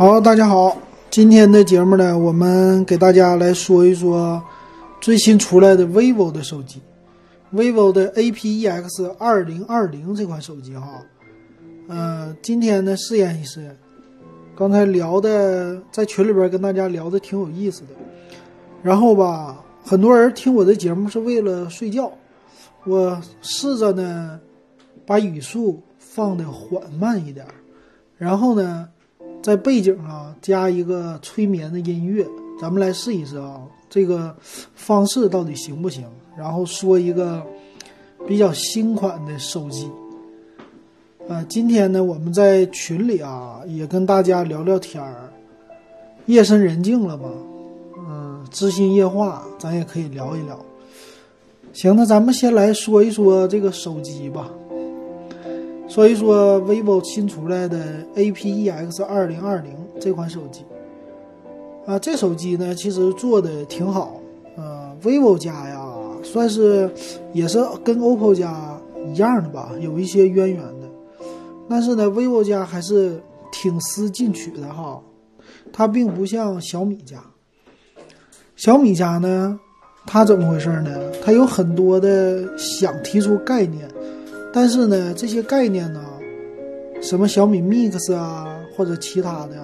好，大家好，今天的节目呢，我们给大家来说一说最新出来的 vivo 的手机，vivo 的 A-P-E-X 二零二零这款手机哈，呃，今天呢试验一试，刚才聊的在群里边跟大家聊的挺有意思的，然后吧，很多人听我的节目是为了睡觉，我试着呢把语速放的缓慢一点，然后呢。在背景啊加一个催眠的音乐，咱们来试一试啊，这个方式到底行不行？然后说一个比较新款的手机。啊，今天呢我们在群里啊也跟大家聊聊天儿，夜深人静了嘛，嗯，知心夜话，咱也可以聊一聊。行，那咱们先来说一说这个手机吧。说一说 vivo 新出来的 A-P-E-X 二零二零这款手机啊，这手机呢其实做的挺好，呃，vivo 家呀算是也是跟 OPPO 家一样的吧，有一些渊源的，但是呢，vivo 家还是挺思进取的哈，它并不像小米家，小米家呢，它怎么回事呢？它有很多的想提出概念。但是呢，这些概念呢，什么小米 Mix 啊，或者其他的，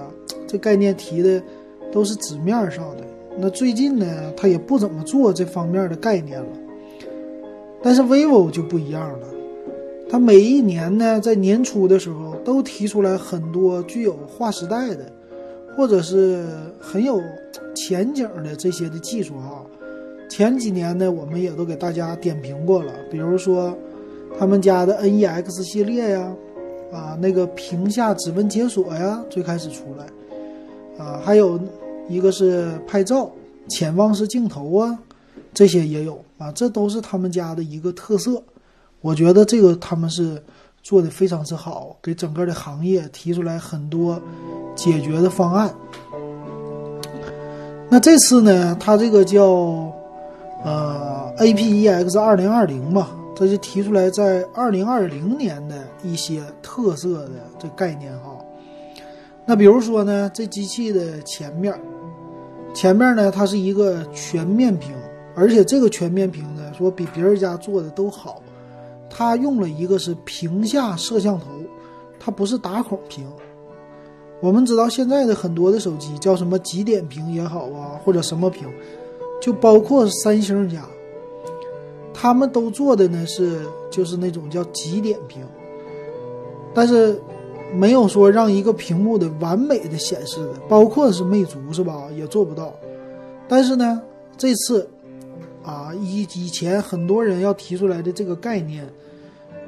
这概念提的都是纸面上的。那最近呢，他也不怎么做这方面的概念了。但是 vivo 就不一样了，它每一年呢，在年初的时候都提出来很多具有划时代的，或者是很有前景的这些的技术啊。前几年呢，我们也都给大家点评过了，比如说。他们家的 NEX 系列呀，啊，那个屏下指纹解锁呀，最开始出来，啊，还有一个是拍照潜望式镜头啊，这些也有啊，这都是他们家的一个特色。我觉得这个他们是做的非常之好，给整个的行业提出来很多解决的方案。那这次呢，它这个叫呃 APEX 二零二零嘛。这就提出来，在二零二零年的一些特色的这概念哈。那比如说呢，这机器的前面，前面呢它是一个全面屏，而且这个全面屏呢说比别人家做的都好，它用了一个是屏下摄像头，它不是打孔屏。我们知道现在的很多的手机叫什么极点屏也好啊，或者什么屏，就包括三星家。他们都做的呢是就是那种叫极点屏，但是没有说让一个屏幕的完美的显示的，包括是魅族是吧，也做不到。但是呢，这次啊以以前很多人要提出来的这个概念，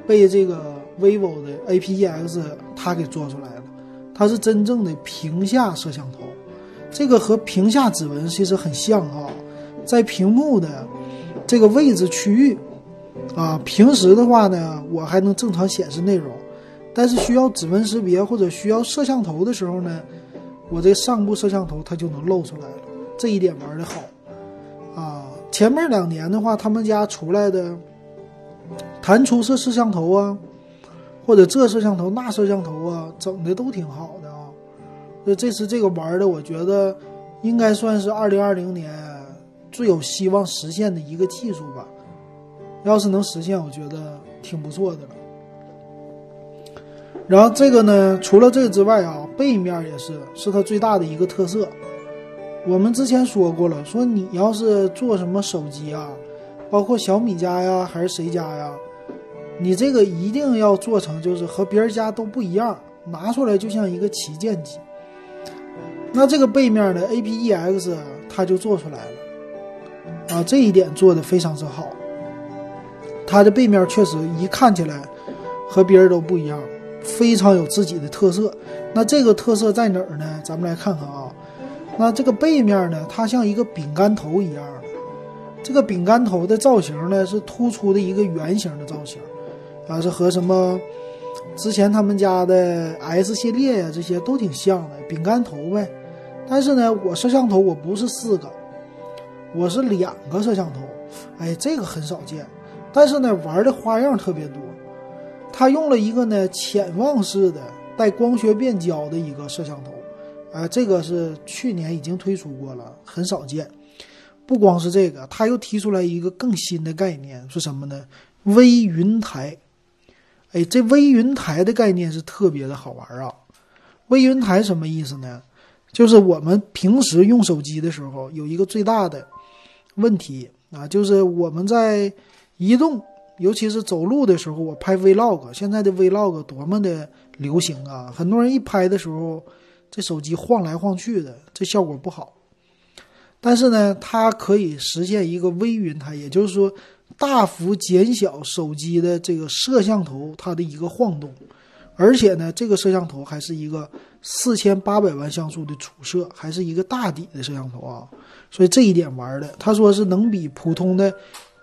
被这个 vivo 的 A-P-E-X 它给做出来了，它是真正的屏下摄像头，这个和屏下指纹其实很像啊，在屏幕的。这个位置区域，啊，平时的话呢，我还能正常显示内容，但是需要指纹识别或者需要摄像头的时候呢，我这上部摄像头它就能露出来了，这一点玩的好，啊，前面两年的话，他们家出来的弹出式摄像头啊，或者这摄像头那摄像头啊，整的都挺好的啊，那这次这个玩的，我觉得应该算是二零二零年。最有希望实现的一个技术吧，要是能实现，我觉得挺不错的了。然后这个呢，除了这个之外啊，背面也是是它最大的一个特色。我们之前说过了，说你要是做什么手机啊，包括小米家呀，还是谁家呀，你这个一定要做成就是和别人家都不一样，拿出来就像一个旗舰机。那这个背面的 A-P-E-X 它就做出来了。啊，这一点做的非常之好。它的背面确实一看起来和别人都不一样，非常有自己的特色。那这个特色在哪儿呢？咱们来看看啊。那这个背面呢，它像一个饼干头一样的。这个饼干头的造型呢，是突出的一个圆形的造型，啊，是和什么之前他们家的 S 系列呀这些都挺像的饼干头呗。但是呢，我摄像头我不是四个。我是两个摄像头，哎，这个很少见，但是呢，玩的花样特别多。他用了一个呢潜望式的带光学变焦的一个摄像头，啊，这个是去年已经推出过了，很少见。不光是这个，他又提出来一个更新的概念，是什么呢？微云台。哎，这微云台的概念是特别的好玩啊！微云台什么意思呢？就是我们平时用手机的时候，有一个最大的问题啊，就是我们在移动，尤其是走路的时候，我拍 Vlog，现在的 Vlog 多么的流行啊！很多人一拍的时候，这手机晃来晃去的，这效果不好。但是呢，它可以实现一个微云台，也就是说，大幅减小手机的这个摄像头它的一个晃动，而且呢，这个摄像头还是一个四千八百万像素的主摄，还是一个大底的摄像头啊，所以这一点玩的，他说是能比普通的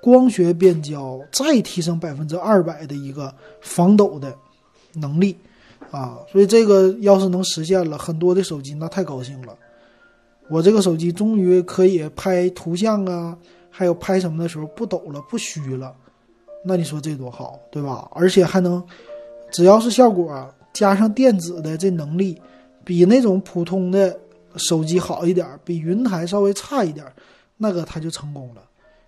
光学变焦再提升百分之二百的一个防抖的能力啊，所以这个要是能实现了，很多的手机那太高兴了。我这个手机终于可以拍图像啊，还有拍什么的时候不抖了、不虚了，那你说这多好，对吧？而且还能，只要是效果加上电子的这能力，比那种普通的手机好一点，比云台稍微差一点，那个它就成功了。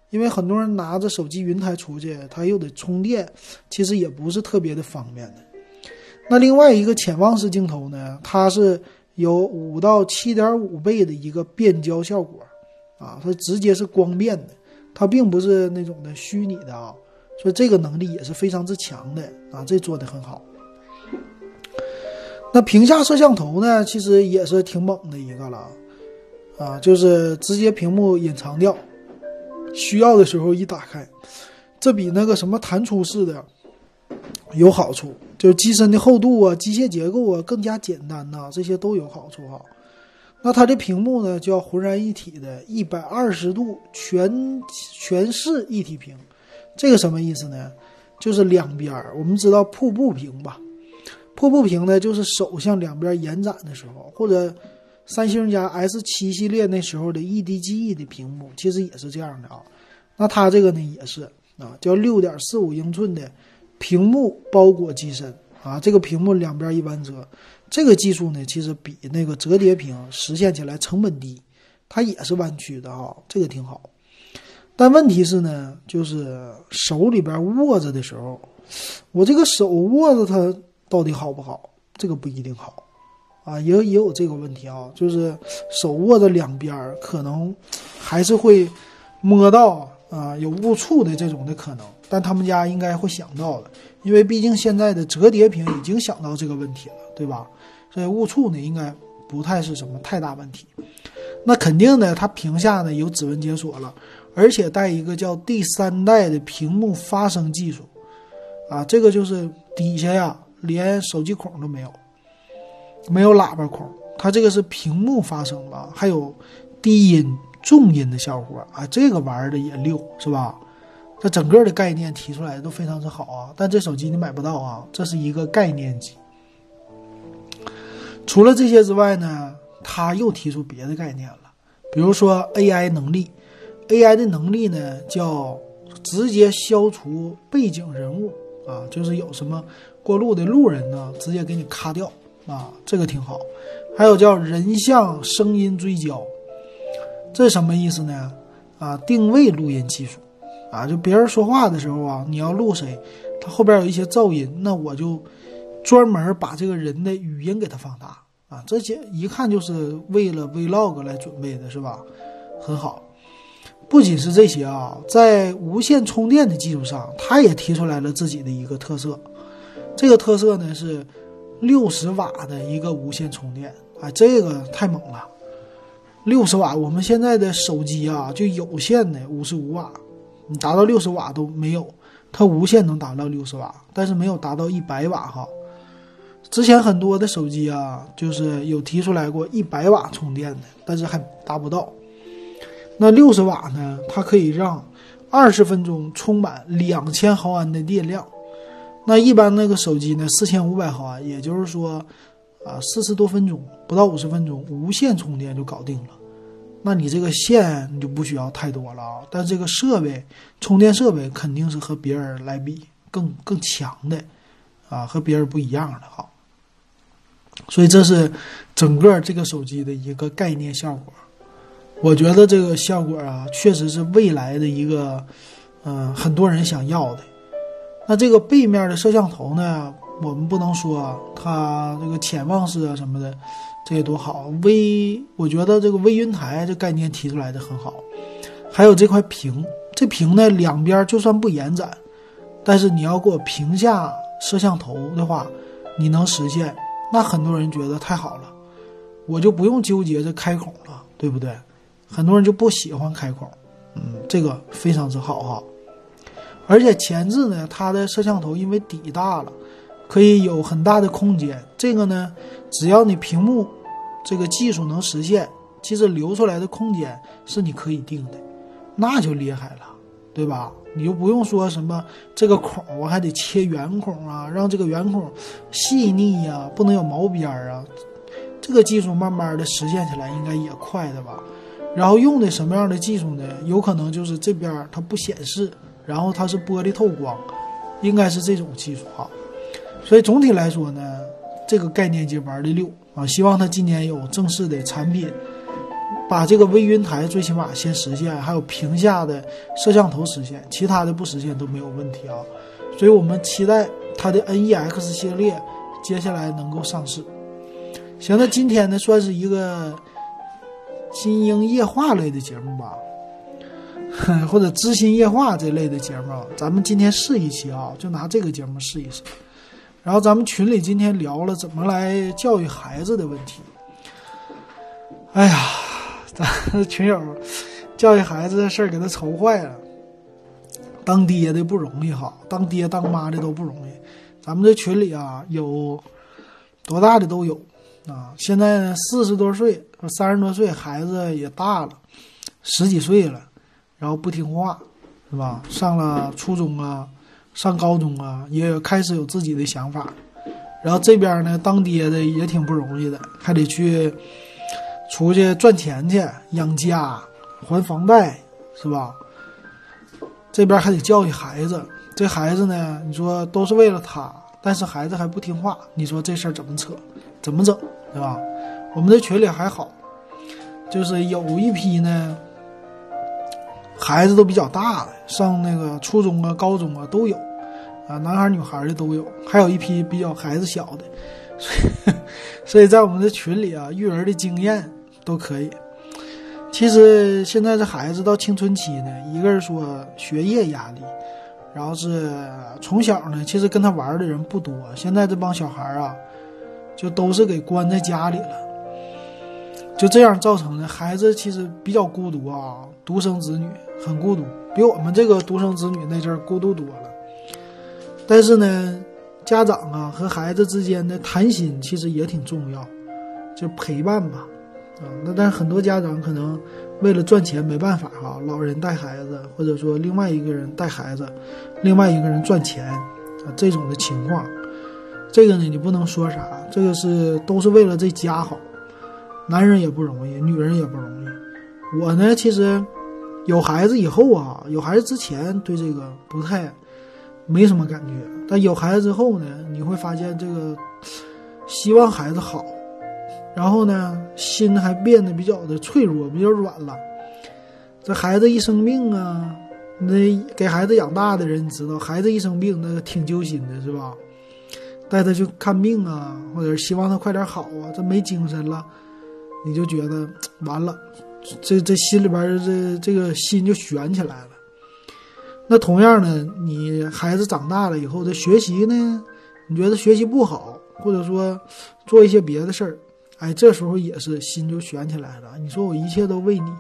因为很多人拿着手机云台出去，他又得充电，其实也不是特别的方便的。那另外一个潜望式镜头呢，它是。有五到七点五倍的一个变焦效果，啊，它直接是光变的，它并不是那种的虚拟的啊，所以这个能力也是非常之强的啊，这做的很好。那屏下摄像头呢，其实也是挺猛的一个了，啊，就是直接屏幕隐藏掉，需要的时候一打开，这比那个什么弹出式的有好处。就是机身的厚度啊，机械结构啊更加简单呐，这些都有好处哈。那它的屏幕呢，叫浑然一体的一百二十度全全视一体屏，这个什么意思呢？就是两边儿，我们知道瀑布屏吧？瀑布屏呢，就是手向两边延展的时候，或者三星家 S 七系列那时候的 EDGE 的屏幕，其实也是这样的啊。那它这个呢，也是啊，叫六点四五英寸的。屏幕包裹机身啊，这个屏幕两边一弯折，这个技术呢，其实比那个折叠屏实现起来成本低，它也是弯曲的啊，这个挺好。但问题是呢，就是手里边握着的时候，我这个手握着它到底好不好？这个不一定好啊，也也有这个问题啊，就是手握着两边可能还是会摸到啊有误触的这种的可能。但他们家应该会想到的，因为毕竟现在的折叠屏已经想到这个问题了，对吧？所以误触呢，应该不太是什么太大问题。那肯定呢，它屏下呢有指纹解锁了，而且带一个叫第三代的屏幕发声技术，啊，这个就是底下呀连手机孔都没有，没有喇叭孔，它这个是屏幕发声了，还有低音、重音的效果啊，这个玩的也溜，是吧？它整个的概念提出来的都非常之好啊，但这手机你买不到啊，这是一个概念机。除了这些之外呢，他又提出别的概念了，比如说 AI 能力，AI 的能力呢叫直接消除背景人物啊，就是有什么过路的路人呢，直接给你咔掉啊，这个挺好。还有叫人像声音追焦，这什么意思呢？啊，定位录音技术。啊，就别人说话的时候啊，你要录谁，他后边有一些噪音，那我就专门把这个人的语音给他放大啊，这些一看就是为了 vlog 来准备的，是吧？很好。不仅是这些啊，在无线充电的基础上，他也提出来了自己的一个特色。这个特色呢是六十瓦的一个无线充电啊，这个太猛了。六十瓦，我们现在的手机啊，就有线的五十五瓦。你达到六十瓦都没有，它无线能达到六十瓦，但是没有达到一百瓦哈。之前很多的手机啊，就是有提出来过一百瓦充电的，但是还达不到。那六十瓦呢？它可以让二十分钟充满两千毫安的电量。那一般那个手机呢，四千五百毫安，也就是说，啊，四十多分钟，不到五十分钟，无线充电就搞定了。那你这个线你就不需要太多了啊，但这个设备充电设备肯定是和别人来比更更强的，啊，和别人不一样的哈。所以这是整个这个手机的一个概念效果。我觉得这个效果啊，确实是未来的一个，嗯，很多人想要的。那这个背面的摄像头呢，我们不能说它这个潜望式啊什么的，这些多好。微，我觉得这个微云台这概念提出来的很好。还有这块屏，这屏呢两边就算不延展，但是你要给我屏下摄像头的话，你能实现，那很多人觉得太好了，我就不用纠结这开孔了，对不对？很多人就不喜欢开孔，嗯，这个非常之好哈。而且前置呢，它的摄像头因为底大了，可以有很大的空间。这个呢，只要你屏幕这个技术能实现，其实留出来的空间是你可以定的，那就厉害了，对吧？你就不用说什么这个孔我还得切圆孔啊，让这个圆孔细腻呀，不能有毛边儿啊。这个技术慢慢的实现起来应该也快的吧。然后用的什么样的技术呢？有可能就是这边它不显示，然后它是玻璃透光，应该是这种技术哈。所以总体来说呢，这个概念机玩的溜啊。希望它今年有正式的产品，把这个微云台最起码先实现，还有屏下的摄像头实现，其他的不实现都没有问题啊。所以我们期待它的 NEX 系列接下来能够上市。行，那今天呢算是一个。金鹰夜话类的节目吧，或者知心夜话这类的节目，咱们今天试一期啊，就拿这个节目试一试。然后咱们群里今天聊了怎么来教育孩子的问题。哎呀，咱 群友教育孩子的事儿给他愁坏了。当爹的不容易哈，当爹当妈的都不容易。咱们这群里啊，有多大的都有。啊，现在呢，四十多岁、三十多岁，孩子也大了，十几岁了，然后不听话，是吧？上了初中啊，上高中啊，也开始有自己的想法。然后这边呢，当爹的也挺不容易的，还得去出去赚钱去养家、还房贷，是吧？这边还得教育孩子，这孩子呢，你说都是为了他，但是孩子还不听话，你说这事儿怎么扯？怎么整？对吧？我们的群里还好，就是有一批呢，孩子都比较大的，上那个初中啊、高中啊都有，啊，男孩女孩的都有，还有一批比较孩子小的，所以，所以在我们的群里啊，育儿的经验都可以。其实现在这孩子到青春期呢，一个是说学业压力，然后是从小呢，其实跟他玩的人不多。现在这帮小孩啊。就都是给关在家里了，就这样造成的孩子其实比较孤独啊，独生子女很孤独，比我们这个独生子女那阵儿孤独多了。但是呢，家长啊和孩子之间的谈心其实也挺重要，就陪伴吧，啊，那但是很多家长可能为了赚钱没办法哈，老人带孩子，或者说另外一个人带孩子，另外一个人赚钱啊这种的情况。这个呢，你不能说啥，这个是都是为了这家好，男人也不容易，女人也不容易。我呢，其实有孩子以后啊，有孩子之前对这个不太没什么感觉，但有孩子之后呢，你会发现这个希望孩子好，然后呢，心还变得比较的脆弱，比较软了。这孩子一生病啊，那给孩子养大的人知道，孩子一生病那挺揪心的，是吧？带他去看病啊，或者希望他快点好啊，这没精神了，你就觉得 完了，这这心里边这这个心就悬起来了。那同样呢，你孩子长大了以后的学习呢，你觉得学习不好，或者说做一些别的事儿，哎，这时候也是心就悬起来了。你说我一切都为你，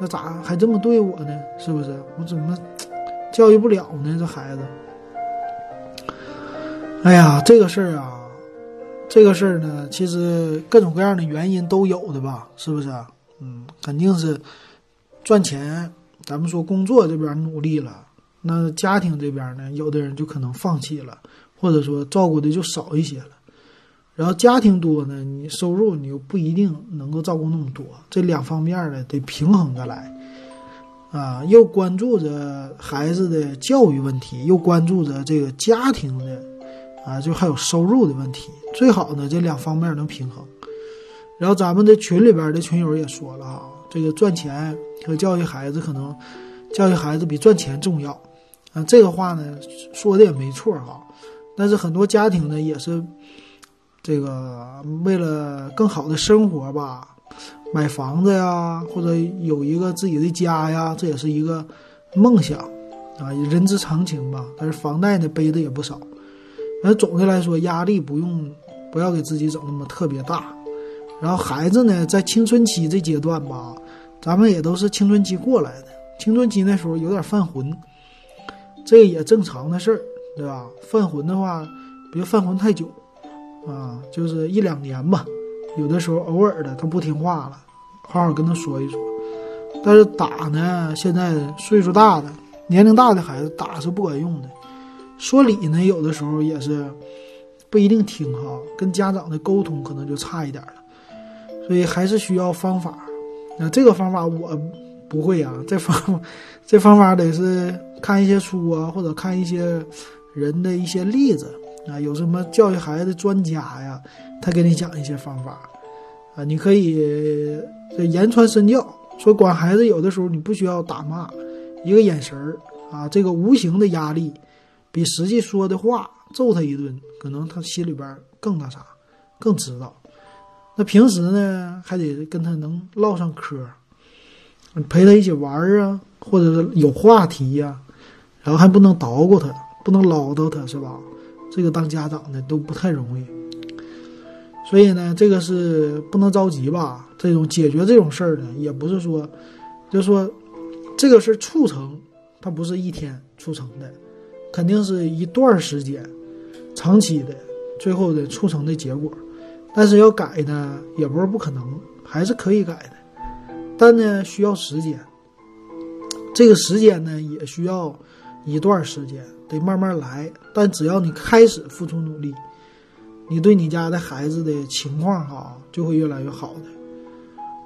那咋还这么对我呢？是不是？我怎么教育不了呢？这孩子。哎呀，这个事儿啊，这个事儿呢，其实各种各样的原因都有的吧，是不是？嗯，肯定是赚钱。咱们说工作这边努力了，那家庭这边呢，有的人就可能放弃了，或者说照顾的就少一些了。然后家庭多呢，你收入你又不一定能够照顾那么多，这两方面呢得平衡着来。啊，又关注着孩子的教育问题，又关注着这个家庭的。啊，就还有收入的问题，最好呢这两方面能平衡。然后咱们的群里边的群友也说了啊，这个赚钱和教育孩子可能教育孩子比赚钱重要啊，这个话呢说的也没错哈。但是很多家庭呢也是这个为了更好的生活吧，买房子呀，或者有一个自己的家呀，这也是一个梦想啊，人之常情吧。但是房贷呢背的也不少。那总的来说，压力不用不要给自己整那么特别大。然后孩子呢，在青春期这阶段吧，咱们也都是青春期过来的。青春期那时候有点犯浑，这也正常的事儿，对吧？犯浑的话，别犯浑太久，啊，就是一两年吧。有的时候偶尔的他不听话了，好好跟他说一说。但是打呢，现在岁数大的、年龄大的孩子打是不管用的。说理呢，有的时候也是不一定听哈，跟家长的沟通可能就差一点了。所以还是需要方法，那这个方法我不会啊。这方这方法得是看一些书啊，或者看一些人的一些例子啊。有什么教育孩子的专家呀，他给你讲一些方法啊。你可以这言传身教，说管孩子有的时候你不需要打骂，一个眼神儿啊，这个无形的压力比实际说的话揍他一顿，可能他心里边更那啥，更知道。那平时呢，还得跟他能唠上嗑，陪他一起玩啊，或者是有话题呀，然后还不能捣鼓他，不能唠叨他，是吧？这个当家长的都不太容易，所以呢，这个是不能着急吧？这种解决这种事儿呢，也不是说，就说这个事促成，它不是一天促成的，肯定是一段时间，长期的，最后的促成的结果。但是要改呢，也不是不可能，还是可以改的，但呢需要时间。这个时间呢也需要一段时间，得慢慢来。但只要你开始付出努力，你对你家的孩子的情况哈就会越来越好的。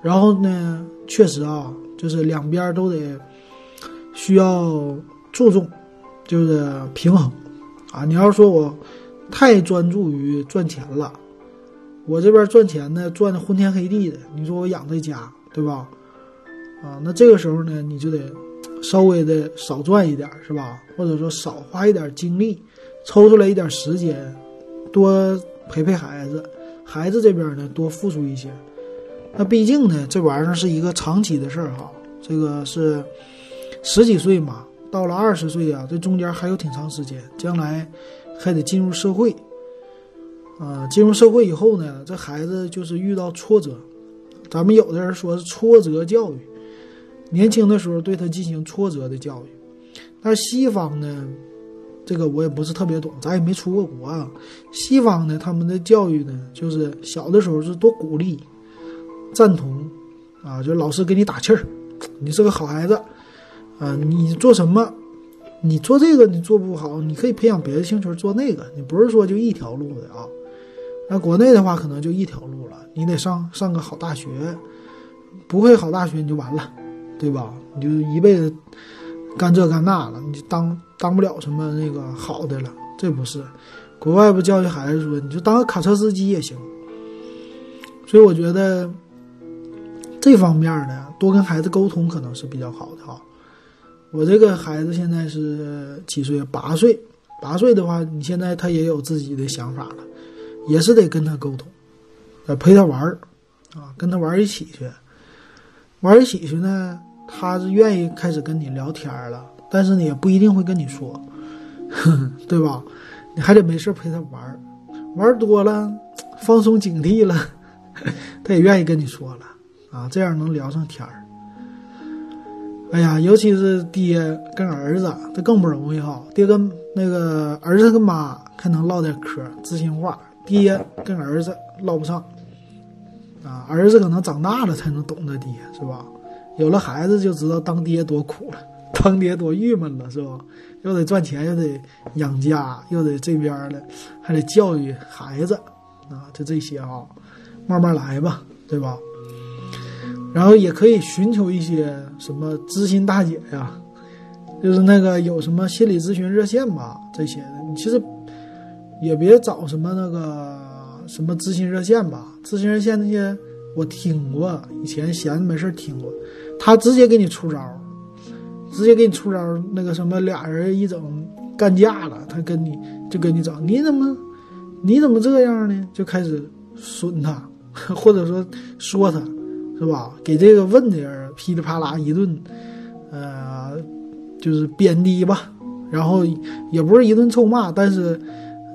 然后呢，确实啊，就是两边都得需要注重，就是平衡啊。你要说我太专注于赚钱了。我这边赚钱呢，赚的昏天黑地的。你说我养这家，对吧？啊，那这个时候呢，你就得稍微的少赚一点，是吧？或者说少花一点精力，抽出来一点时间，多陪陪孩子。孩子这边呢，多付出一些。那毕竟呢，这玩意儿是一个长期的事儿哈。这个是十几岁嘛，到了二十岁啊，这中间还有挺长时间，将来还得进入社会。啊，进入社会以后呢，这孩子就是遇到挫折。咱们有的人说是挫折教育，年轻的时候对他进行挫折的教育。但西方呢，这个我也不是特别懂，咱也没出过国啊。西方呢，他们的教育呢，就是小的时候是多鼓励、赞同，啊，就老师给你打气儿，你是个好孩子，啊，你做什么？你做这个你做不好，你可以培养别的兴趣做那个，你不是说就一条路的啊。那国内的话，可能就一条路了，你得上上个好大学，不会好大学你就完了，对吧？你就一辈子干这干那了，你就当当不了什么那个好的了。这不是，国外不教育孩子说，你就当个卡车司机也行。所以我觉得这方面呢，多跟孩子沟通可能是比较好的哈。我这个孩子现在是几岁？八岁。八岁的话，你现在他也有自己的想法了。也是得跟他沟通，呃，陪他玩儿，啊，跟他玩一起去，玩一起去呢，他是愿意开始跟你聊天了，但是呢，也不一定会跟你说，对吧？你还得没事陪他玩儿，玩多了，放松警惕了，他也愿意跟你说了，啊，这样能聊上天儿。哎呀，尤其是爹跟儿子，这更不容易哈。爹跟那个儿子跟妈还能唠点嗑，知心话。爹跟儿子唠不上，啊，儿子可能长大了才能懂得爹，是吧？有了孩子就知道当爹多苦了，当爹多郁闷了，是吧？又得赚钱，又得养家，又得这边的，还得教育孩子，啊，就这些啊，慢慢来吧，对吧？然后也可以寻求一些什么知心大姐呀，就是那个有什么心理咨询热线吧，这些的，你其实。也别找什么那个什么咨询热线吧，咨询热线那些我听过，以前闲着没事听过，他直接给你出招，直接给你出招，那个什么俩人一整干架了，他跟你就跟你整，你怎么你怎么这样呢？就开始损他，或者说说他，是吧？给这个问的人噼里啪啦一顿，呃，就是贬低吧。然后也不是一顿臭骂，但是，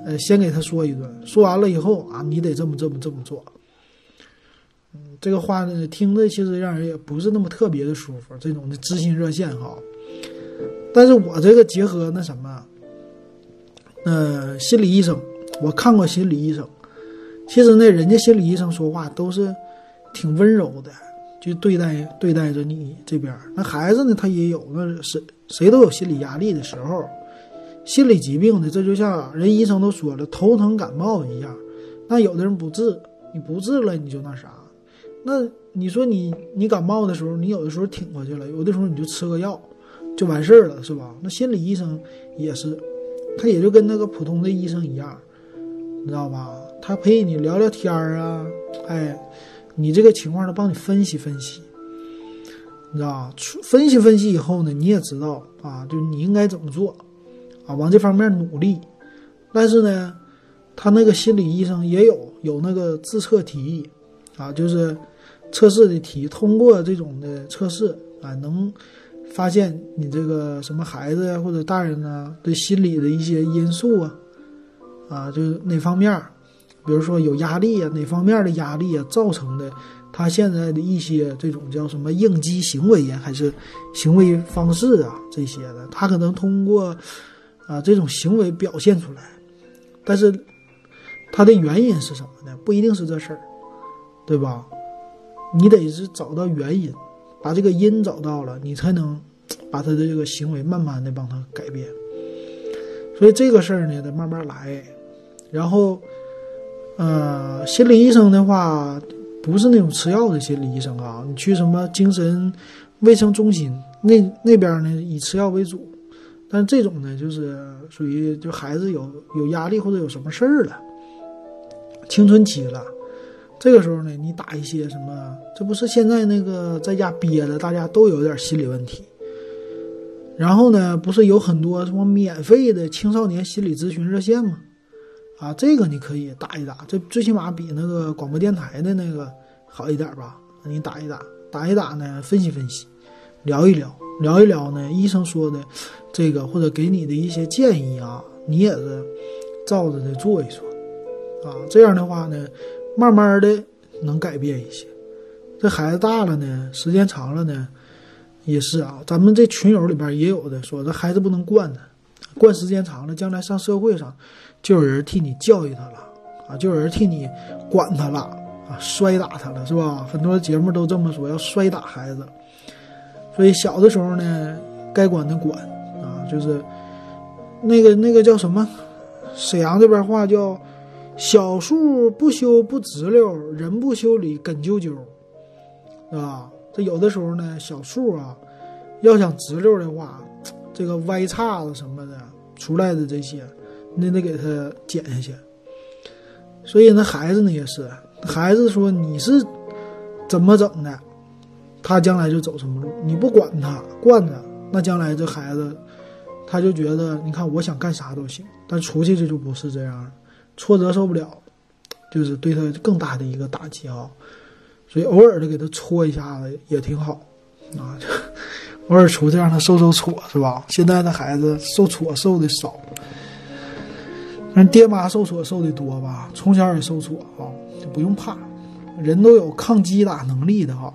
呃，先给他说一顿，说完了以后啊，你得这么这么这么做。这个话呢，听着其实让人也不是那么特别的舒服。这种的知心热线哈，但是我这个结合那什么，呃，心理医生，我看过心理医生，其实呢，人家心理医生说话都是挺温柔的，就对待对待着你这边。那孩子呢，他也有那是。谁都有心理压力的时候，心理疾病的，这就像人医生都说了，头疼感冒一样。那有的人不治，你不治了你就那啥。那你说你你感冒的时候，你有的时候挺过去了，有的时候你就吃个药就完事儿了，是吧？那心理医生也是，他也就跟那个普通的医生一样，你知道吧？他陪你聊聊天儿啊，哎，你这个情况他帮你分析分析。你知道吧？分析分析以后呢，你也知道啊，就你应该怎么做，啊，往这方面努力。但是呢，他那个心理医生也有有那个自测题，啊，就是测试的题，通过这种的测试啊，能发现你这个什么孩子呀或者大人呢的心理的一些因素啊，啊，就是哪方面，比如说有压力啊，哪方面的压力啊造成的。他现在的一些这种叫什么应激行为呀，还是行为方式啊，这些的，他可能通过啊这种行为表现出来，但是他的原因是什么呢？不一定是这事儿，对吧？你得是找到原因，把这个因找到了，你才能把他的这个行为慢慢的帮他改变。所以这个事儿呢，得慢慢来。然后，呃，心理医生的话。不是那种吃药的心理医生啊，你去什么精神卫生中心，那那边呢以吃药为主，但这种呢就是属于就孩子有有压力或者有什么事儿了，青春期了，这个时候呢你打一些什么，这不是现在那个在家憋的，大家都有点心理问题，然后呢不是有很多什么免费的青少年心理咨询热线吗？啊，这个你可以打一打，这最起码比那个广播电台的那个好一点吧？你打一打，打一打呢，分析分析，聊一聊，聊一聊呢，医生说的这个或者给你的一些建议啊，你也是照着的做一做啊。这样的话呢，慢慢的能改变一些。这孩子大了呢，时间长了呢，也是啊。咱们这群友里边也有的说，这孩子不能惯他，惯时间长了，将来上社会上。就有人替你教育他了，啊，就有人替你管他了，啊，摔打他了，是吧？很多节目都这么说，要摔打孩子。所以小的时候呢，该管的管，啊，就是那个那个叫什么？沈阳这边话叫“小树不修不直溜，人不修理根啾啾”，啊？这有的时候呢，小树啊，要想直溜的话，这个歪叉子什么的出来的这些。你得给他剪下去，所以那孩子呢也是，孩子说你是怎么整的，他将来就走什么路。你不管他惯他，那将来这孩子他就觉得，你看我想干啥都行，但出去这就不是这样了，挫折受不了，就是对他更大的一个打击啊。所以偶尔的给他戳一下子也挺好啊，偶尔出去让他受受挫是吧？现在的孩子受挫受的少。那爹妈受挫受的多吧？从小也受挫啊，就不用怕，人都有抗击打能力的哈。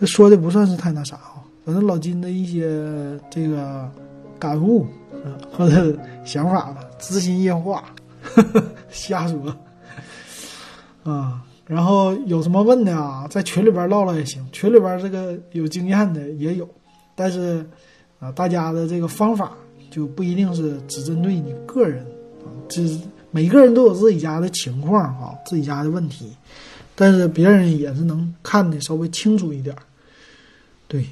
这说的不算是太那啥啊，反正老金的一些这个感悟或者想法吧，知心夜话，瞎说啊。然后有什么问的啊，在群里边唠唠也行，群里边这个有经验的也有，但是啊，大家的这个方法就不一定是只针对你个人。啊这每个人都有自己家的情况哈，自己家的问题，但是别人也是能看的稍微清楚一点。对，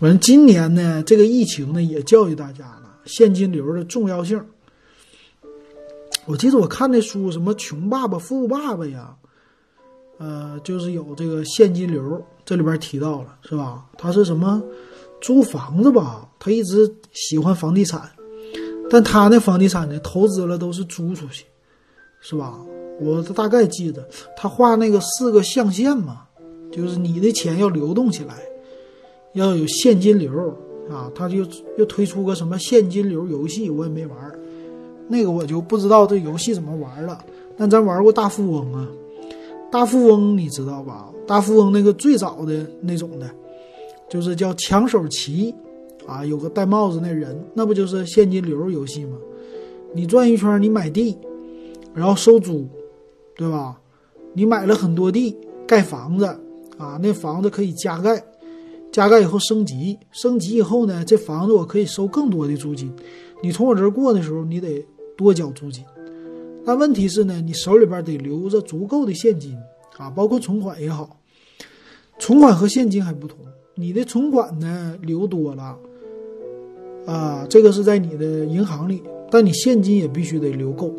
反正今年呢，这个疫情呢也教育大家了现金流的重要性。我记得我看那书，什么穷爸爸富爸爸呀，呃，就是有这个现金流，这里边提到了是吧？他是什么租房子吧？他一直喜欢房地产，但他那房地产呢，投资了都是租出去，是吧？我大概记得他画那个四个象限嘛，就是你的钱要流动起来，要有现金流啊。他就又推出个什么现金流游戏，我也没玩。那个我就不知道这游戏怎么玩了，但咱玩过大富翁啊，大富翁你知道吧？大富翁那个最早的那种的，就是叫抢手棋，啊，有个戴帽子那人，那不就是现金流游戏吗？你转一圈，你买地，然后收租，对吧？你买了很多地，盖房子，啊，那房子可以加盖，加盖以后升级，升级以后呢，这房子我可以收更多的租金。你从我这过的时候，你得。多交租金，但问题是呢，你手里边得留着足够的现金啊，包括存款也好，存款和现金还不同。你的存款呢留多了，啊，这个是在你的银行里，但你现金也必须得留够，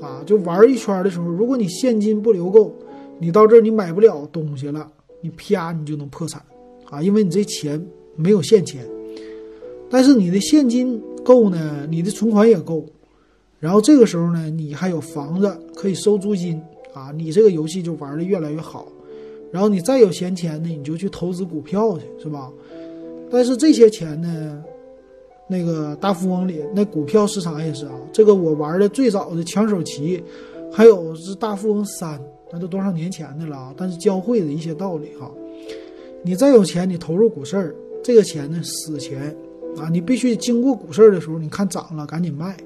啊，就玩一圈的时候，如果你现金不留够，你到这儿你买不了东西了，你啪你就能破产啊，因为你这钱没有现钱，但是你的现金够呢，你的存款也够。然后这个时候呢，你还有房子可以收租金啊，你这个游戏就玩的越来越好。然后你再有闲钱呢，你就去投资股票去，是吧？但是这些钱呢，那个大富翁里那股票市场也是啊。这个我玩的最早的抢手棋，还有是大富翁三，那都多少年前的了啊。但是教会的一些道理哈，你再有钱，你投入股市，这个钱呢死钱啊，你必须经过股市的时候，你看涨了赶紧卖。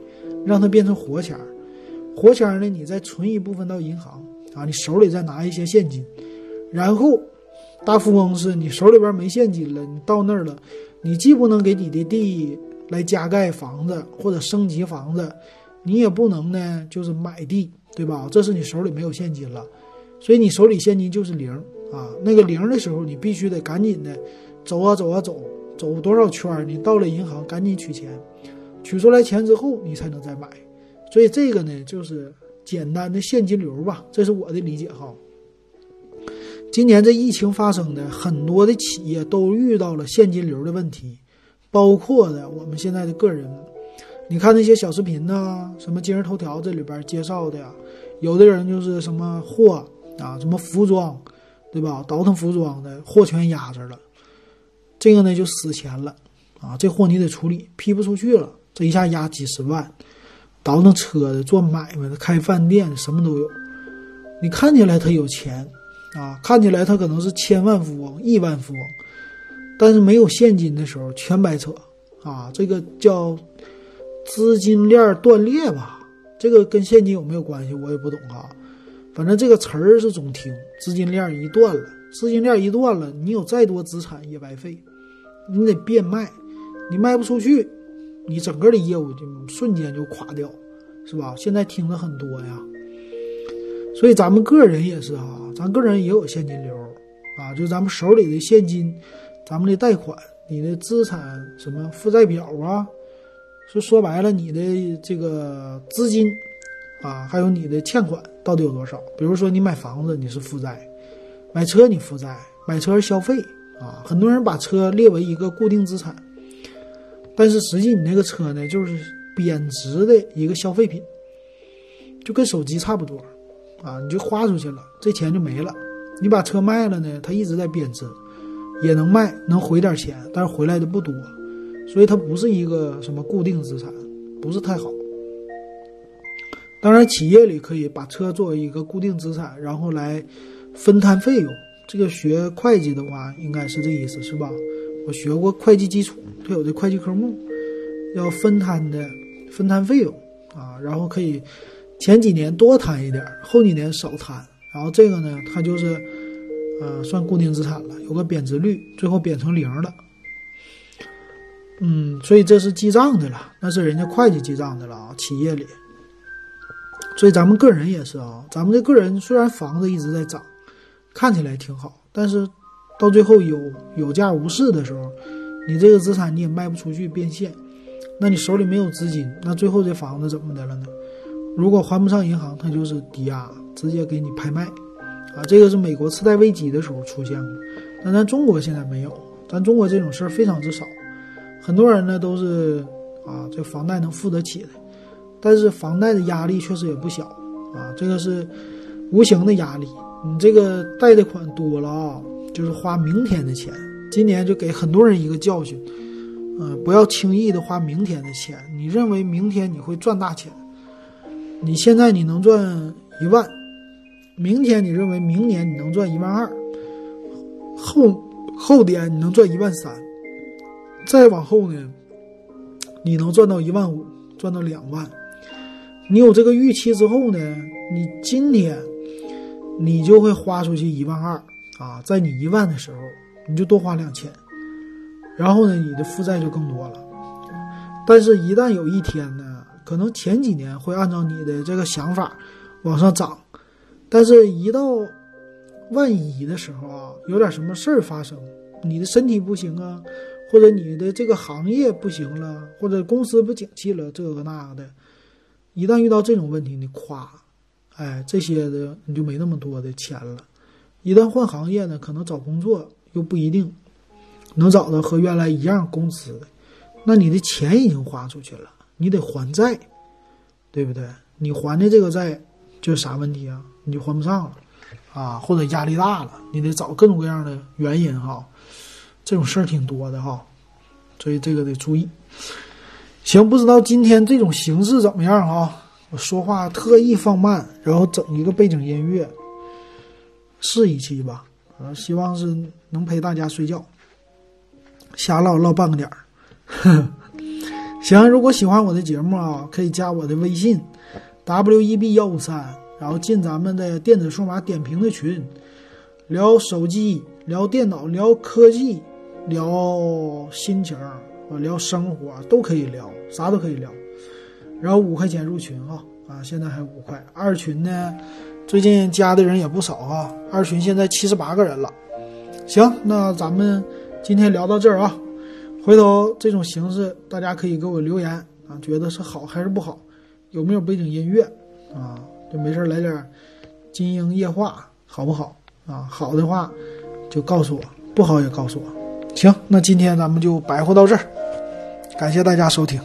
让它变成活钱儿，活钱儿呢，你再存一部分到银行啊，你手里再拿一些现金，然后大富翁是你手里边没现金了，你到那儿了，你既不能给你的地来加盖房子或者升级房子，你也不能呢就是买地，对吧？这是你手里没有现金了，所以你手里现金就是零啊。那个零的时候，你必须得赶紧的走啊走啊走，走多少圈你到了银行赶紧取钱。取出来钱之后，你才能再买，所以这个呢，就是简单的现金流吧，这是我的理解哈。今年这疫情发生的很多的企业都遇到了现金流的问题，包括的我们现在的个人，你看那些小视频呢，什么今日头条这里边介绍的呀，有的人就是什么货啊，什么服装，对吧？倒腾服装的货全压着了，这个呢就死钱了啊，这货你得处理，批不出去了。这一下压几十万，倒腾车的、做买卖的、开饭店的什么都有。你看起来他有钱啊，看起来他可能是千万富翁、亿万富翁，但是没有现金的时候全白扯啊。这个叫资金链断裂吧？这个跟现金有没有关系？我也不懂啊。反正这个词儿是总听，资金链一断了，资金链一断了，你有再多资产也白费，你得变卖，你卖不出去。你整个的业务就瞬间就垮掉，是吧？现在听的很多呀，所以咱们个人也是啊，咱个人也有现金流啊，就咱们手里的现金，咱们的贷款，你的资产什么负债表啊，说说白了，你的这个资金啊，还有你的欠款到底有多少？比如说你买房子你是负债，买车你负债，买车是消费啊，很多人把车列为一个固定资产。但是实际你那个车呢，就是贬值的一个消费品，就跟手机差不多，啊，你就花出去了，这钱就没了。你把车卖了呢，它一直在贬值，也能卖，能回点钱，但是回来的不多，所以它不是一个什么固定资产，不是太好。当然，企业里可以把车作为一个固定资产，然后来分摊费用。这个学会计的话，应该是这意思，是吧？我学过会计基础，它有的会计科目要分摊的，分摊费用啊，然后可以前几年多摊一点，后几年少摊，然后这个呢，它就是呃算固定资产了，有个贬值率，最后贬成零了。嗯，所以这是记账的了，那是人家会计记账的了啊，企业里。所以咱们个人也是啊，咱们这个人虽然房子一直在涨，看起来挺好，但是。到最后有有价无市的时候，你这个资产你也卖不出去变现，那你手里没有资金，那最后这房子怎么的了呢？如果还不上银行，它就是抵押，直接给你拍卖，啊，这个是美国次贷危机的时候出现的，但咱中国现在没有，咱中国这种事儿非常之少，很多人呢都是啊，这房贷能付得起的，但是房贷的压力确实也不小啊，这个是无形的压力，你这个贷的款多了啊，就是花明天的钱，今年就给很多人一个教训，嗯，不要轻易的花明天的钱，你认为明天你会赚大钱。你现在你能赚一万，明天你认为明年你能赚一万二，后后年你能赚一万三，再往后呢，你能赚到一万五，赚到两万。你有这个预期之后呢，你今天你就会花出去一万二啊，在你一万的时候，你就多花两千，然后呢，你的负债就更多了。但是，一旦有一天呢？可能前几年会按照你的这个想法往上涨，但是一到万一的时候啊，有点什么事儿发生，你的身体不行啊，或者你的这个行业不行了，或者公司不景气了，这个那个的，一旦遇到这种问题，你咵，哎，这些的你就没那么多的钱了。一旦换行业呢，可能找工作又不一定能找到和原来一样工资的，那你的钱已经花出去了。你得还债，对不对？你还的这个债就啥问题啊？你就还不上了啊，或者压力大了，你得找各种各样的原因哈。这种事儿挺多的哈，所以这个得注意。行，不知道今天这种形式怎么样哈？我说话特意放慢，然后整一个背景音乐，试一期吧。啊，希望是能陪大家睡觉，瞎唠唠半个点儿。行，如果喜欢我的节目啊，可以加我的微信，w e b 幺五三，然后进咱们的电子数码点评的群，聊手机，聊电脑，聊科技，聊心情，聊生活都可以聊，啥都可以聊。然后五块钱入群啊啊，现在还五块。二群呢，最近加的人也不少啊，二群现在七十八个人了。行，那咱们今天聊到这儿啊。回头这种形式，大家可以给我留言啊，觉得是好还是不好？有没有背景音乐啊？就没事来点金鹰夜话，好不好啊？好的话就告诉我，不好也告诉我。行，那今天咱们就白话到这儿，感谢大家收听。